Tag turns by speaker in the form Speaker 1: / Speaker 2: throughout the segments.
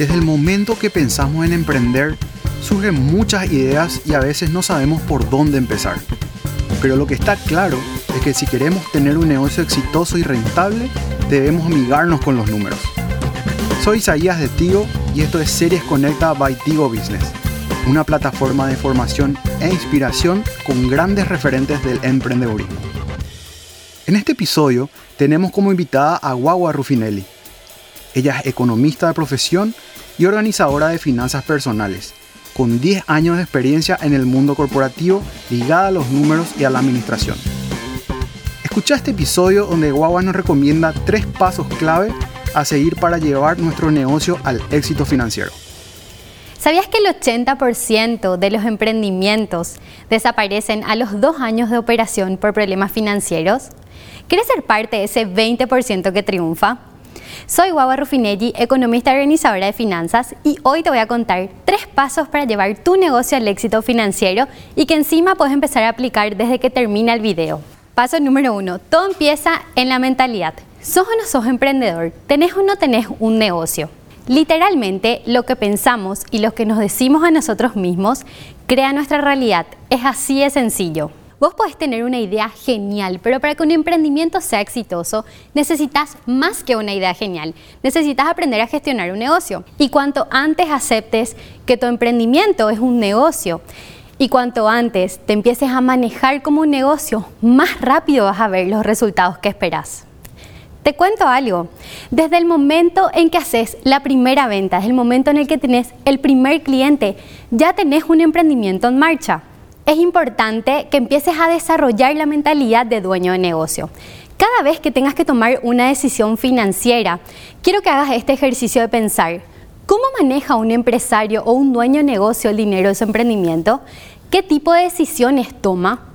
Speaker 1: Desde el momento que pensamos en emprender, surgen muchas ideas y a veces no sabemos por dónde empezar. Pero lo que está claro es que si queremos tener un negocio exitoso y rentable, debemos amigarnos con los números. Soy Isaías de Tigo y esto es Series Conecta by Tigo Business, una plataforma de formación e inspiración con grandes referentes del emprendedurismo. En este episodio tenemos como invitada a Guagua Rufinelli. Ella es economista de profesión y organizadora de finanzas personales, con 10 años de experiencia en el mundo corporativo ligada a los números y a la administración. Escucha este episodio donde Guagua nos recomienda tres pasos clave a seguir para llevar nuestro negocio al éxito financiero.
Speaker 2: ¿Sabías que el 80% de los emprendimientos desaparecen a los dos años de operación por problemas financieros? ¿Quieres ser parte de ese 20% que triunfa? Soy Guagua Rufinelli, economista y organizadora de finanzas, y hoy te voy a contar tres pasos para llevar tu negocio al éxito financiero y que encima puedes empezar a aplicar desde que termina el video. Paso número uno, todo empieza en la mentalidad. ¿Sos o no sos emprendedor? ¿Tenés o no tenés un negocio? Literalmente, lo que pensamos y lo que nos decimos a nosotros mismos crea nuestra realidad. Es así de sencillo. Vos podés tener una idea genial, pero para que un emprendimiento sea exitoso, necesitas más que una idea genial. Necesitas aprender a gestionar un negocio. Y cuanto antes aceptes que tu emprendimiento es un negocio, y cuanto antes te empieces a manejar como un negocio, más rápido vas a ver los resultados que esperas. Te cuento algo. Desde el momento en que haces la primera venta, desde el momento en el que tenés el primer cliente, ya tenés un emprendimiento en marcha es importante que empieces a desarrollar la mentalidad de dueño de negocio. Cada vez que tengas que tomar una decisión financiera, quiero que hagas este ejercicio de pensar, ¿cómo maneja un empresario o un dueño de negocio el dinero de su emprendimiento? ¿Qué tipo de decisiones toma?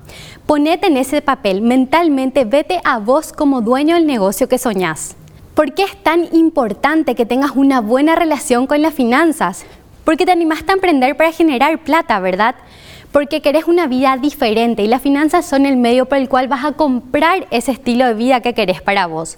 Speaker 2: Ponete en ese papel, mentalmente vete a vos como dueño del negocio que soñás. ¿Por qué es tan importante que tengas una buena relación con las finanzas? Porque te animaste a emprender para generar plata, ¿verdad? Porque querés una vida diferente y las finanzas son el medio por el cual vas a comprar ese estilo de vida que querés para vos.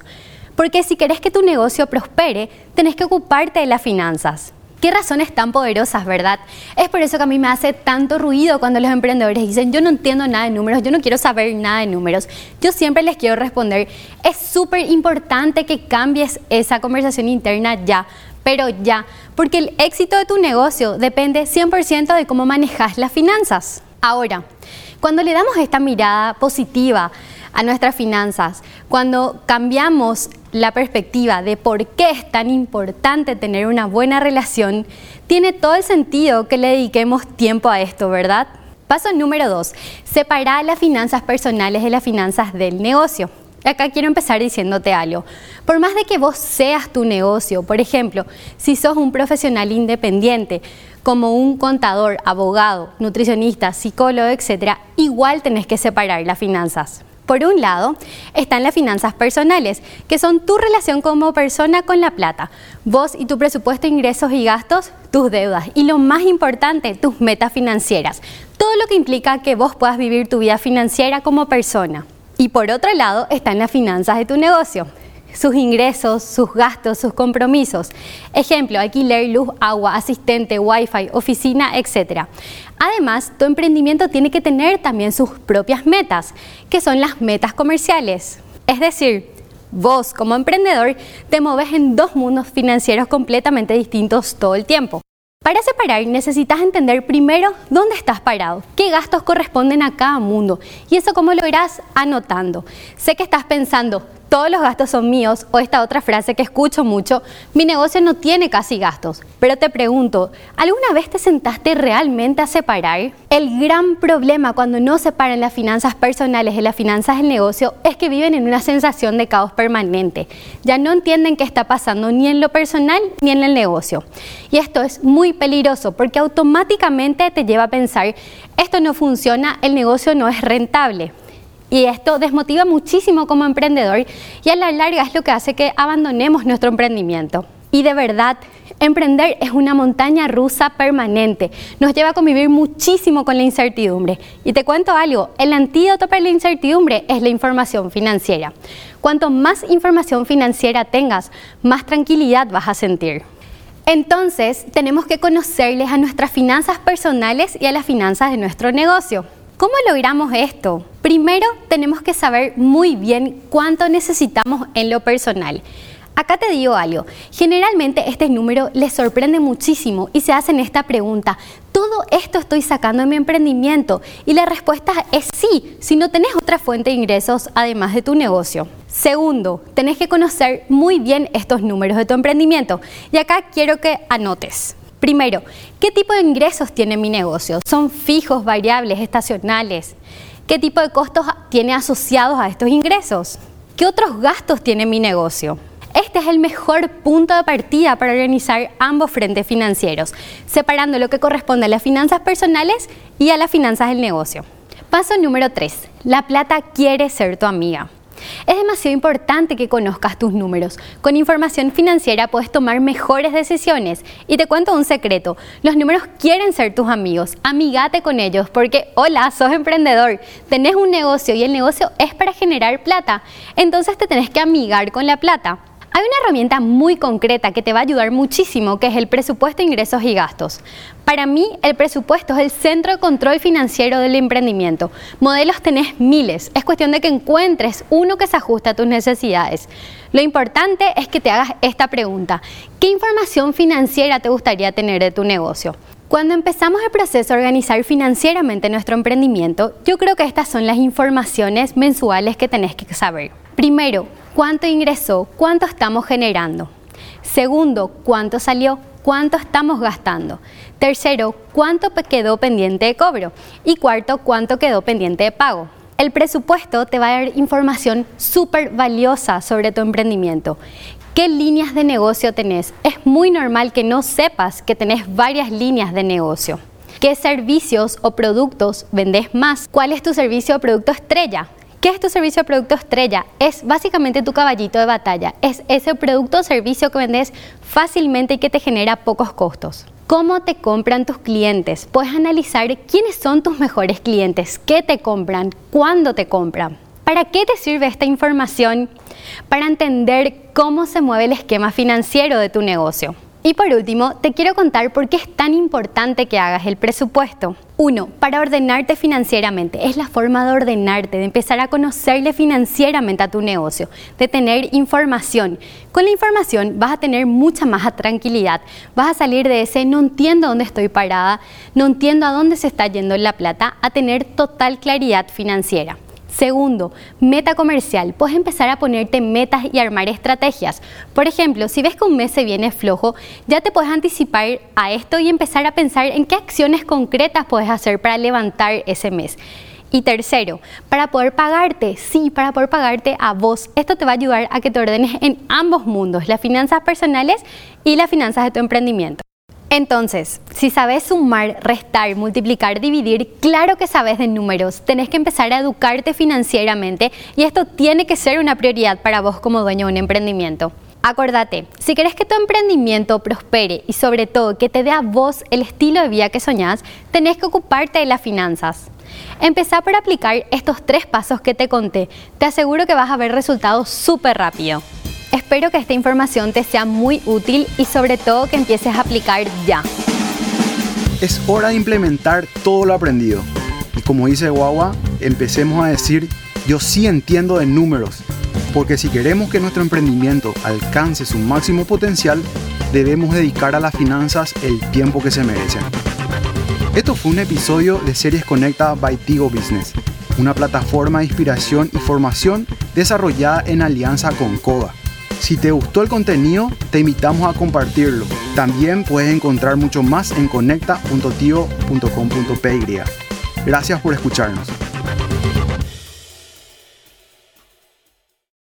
Speaker 2: Porque si querés que tu negocio prospere, tenés que ocuparte de las finanzas. Qué razones tan poderosas, ¿verdad? Es por eso que a mí me hace tanto ruido cuando los emprendedores dicen, yo no entiendo nada de números, yo no quiero saber nada de números. Yo siempre les quiero responder, es súper importante que cambies esa conversación interna ya, pero ya, porque el éxito de tu negocio depende 100% de cómo manejas las finanzas. Ahora, cuando le damos esta mirada positiva a nuestras finanzas, cuando cambiamos la perspectiva de por qué es tan importante tener una buena relación, tiene todo el sentido que le dediquemos tiempo a esto, ¿verdad? Paso número dos, separar las finanzas personales de las finanzas del negocio acá quiero empezar diciéndote algo. Por más de que vos seas tu negocio, por ejemplo, si sos un profesional independiente, como un contador, abogado, nutricionista, psicólogo, etc., igual tenés que separar las finanzas. Por un lado, están las finanzas personales, que son tu relación como persona con la plata, vos y tu presupuesto ingresos y gastos, tus deudas y lo más importante, tus metas financieras. Todo lo que implica que vos puedas vivir tu vida financiera como persona. Y por otro lado están las finanzas de tu negocio, sus ingresos, sus gastos, sus compromisos. Ejemplo, alquiler, luz, agua, asistente, wifi, oficina, etc. Además, tu emprendimiento tiene que tener también sus propias metas, que son las metas comerciales. Es decir, vos como emprendedor te mueves en dos mundos financieros completamente distintos todo el tiempo. Para separar necesitas entender primero dónde estás parado, qué gastos corresponden a cada mundo y eso cómo lo irás anotando. Sé que estás pensando, todos los gastos son míos, o esta otra frase que escucho mucho, mi negocio no tiene casi gastos. Pero te pregunto, ¿alguna vez te sentaste realmente a separar? El gran problema cuando no separan las finanzas personales de las finanzas del negocio es que viven en una sensación de caos permanente. Ya no entienden qué está pasando ni en lo personal ni en el negocio. Y esto es muy peligroso porque automáticamente te lleva a pensar, esto no funciona, el negocio no es rentable. Y esto desmotiva muchísimo como emprendedor y a la larga es lo que hace que abandonemos nuestro emprendimiento. Y de verdad, emprender es una montaña rusa permanente. Nos lleva a convivir muchísimo con la incertidumbre. Y te cuento algo, el antídoto para la incertidumbre es la información financiera. Cuanto más información financiera tengas, más tranquilidad vas a sentir. Entonces, tenemos que conocerles a nuestras finanzas personales y a las finanzas de nuestro negocio. ¿Cómo logramos esto? Primero, tenemos que saber muy bien cuánto necesitamos en lo personal. Acá te digo algo, generalmente este número les sorprende muchísimo y se hacen esta pregunta, ¿todo esto estoy sacando en mi emprendimiento? Y la respuesta es sí, si no tenés otra fuente de ingresos además de tu negocio. Segundo, tenés que conocer muy bien estos números de tu emprendimiento y acá quiero que anotes. Primero, ¿qué tipo de ingresos tiene mi negocio? ¿Son fijos, variables, estacionales? ¿Qué tipo de costos tiene asociados a estos ingresos? ¿Qué otros gastos tiene mi negocio? Este es el mejor punto de partida para organizar ambos frentes financieros, separando lo que corresponde a las finanzas personales y a las finanzas del negocio. Paso número 3. La plata quiere ser tu amiga. Es demasiado importante que conozcas tus números. Con información financiera puedes tomar mejores decisiones. Y te cuento un secreto, los números quieren ser tus amigos. Amigate con ellos porque, hola, sos emprendedor, tenés un negocio y el negocio es para generar plata. Entonces te tenés que amigar con la plata. Hay una herramienta muy concreta que te va a ayudar muchísimo, que es el presupuesto de ingresos y gastos. Para mí, el presupuesto es el centro de control financiero del emprendimiento. Modelos tenés miles, es cuestión de que encuentres uno que se ajuste a tus necesidades. Lo importante es que te hagas esta pregunta. ¿Qué información financiera te gustaría tener de tu negocio? Cuando empezamos el proceso de organizar financieramente nuestro emprendimiento, yo creo que estas son las informaciones mensuales que tenés que saber. Primero, cuánto ingresó, cuánto estamos generando. Segundo, cuánto salió, cuánto estamos gastando. Tercero, cuánto quedó pendiente de cobro. Y cuarto, cuánto quedó pendiente de pago. El presupuesto te va a dar información súper valiosa sobre tu emprendimiento. ¿Qué líneas de negocio tenés? Es muy normal que no sepas que tenés varias líneas de negocio. ¿Qué servicios o productos vendés más? ¿Cuál es tu servicio o producto estrella? ¿Qué es tu servicio o producto estrella? Es básicamente tu caballito de batalla. Es ese producto o servicio que vendes fácilmente y que te genera pocos costos. ¿Cómo te compran tus clientes? Puedes analizar quiénes son tus mejores clientes, qué te compran, cuándo te compran. ¿Para qué te sirve esta información? Para entender cómo se mueve el esquema financiero de tu negocio. Y por último, te quiero contar por qué es tan importante que hagas el presupuesto. Uno, para ordenarte financieramente. Es la forma de ordenarte, de empezar a conocerle financieramente a tu negocio, de tener información. Con la información vas a tener mucha más tranquilidad. Vas a salir de ese no entiendo dónde estoy parada, no entiendo a dónde se está yendo la plata, a tener total claridad financiera. Segundo, meta comercial. Puedes empezar a ponerte metas y armar estrategias. Por ejemplo, si ves que un mes se viene flojo, ya te puedes anticipar a esto y empezar a pensar en qué acciones concretas puedes hacer para levantar ese mes. Y tercero, para poder pagarte, sí, para poder pagarte a vos. Esto te va a ayudar a que te ordenes en ambos mundos, las finanzas personales y las finanzas de tu emprendimiento. Entonces, si sabes sumar, restar, multiplicar, dividir, claro que sabes de números, tenés que empezar a educarte financieramente y esto tiene que ser una prioridad para vos como dueño de un emprendimiento. Acordate, si querés que tu emprendimiento prospere y sobre todo que te dé a vos el estilo de vida que soñás, tenés que ocuparte de las finanzas. Empezá por aplicar estos tres pasos que te conté. Te aseguro que vas a ver resultados súper rápido. Espero que esta información te sea muy útil y sobre todo que empieces a aplicar ya.
Speaker 1: Es hora de implementar todo lo aprendido. Y como dice Guagua, empecemos a decir, yo sí entiendo de números, porque si queremos que nuestro emprendimiento alcance su máximo potencial, debemos dedicar a las finanzas el tiempo que se merecen. Esto fue un episodio de Series Conecta by Tigo Business, una plataforma de inspiración y formación desarrollada en alianza con Coda si te gustó el contenido, te invitamos a compartirlo. También puedes encontrar mucho más en conecta.tio.com.py. Gracias por escucharnos.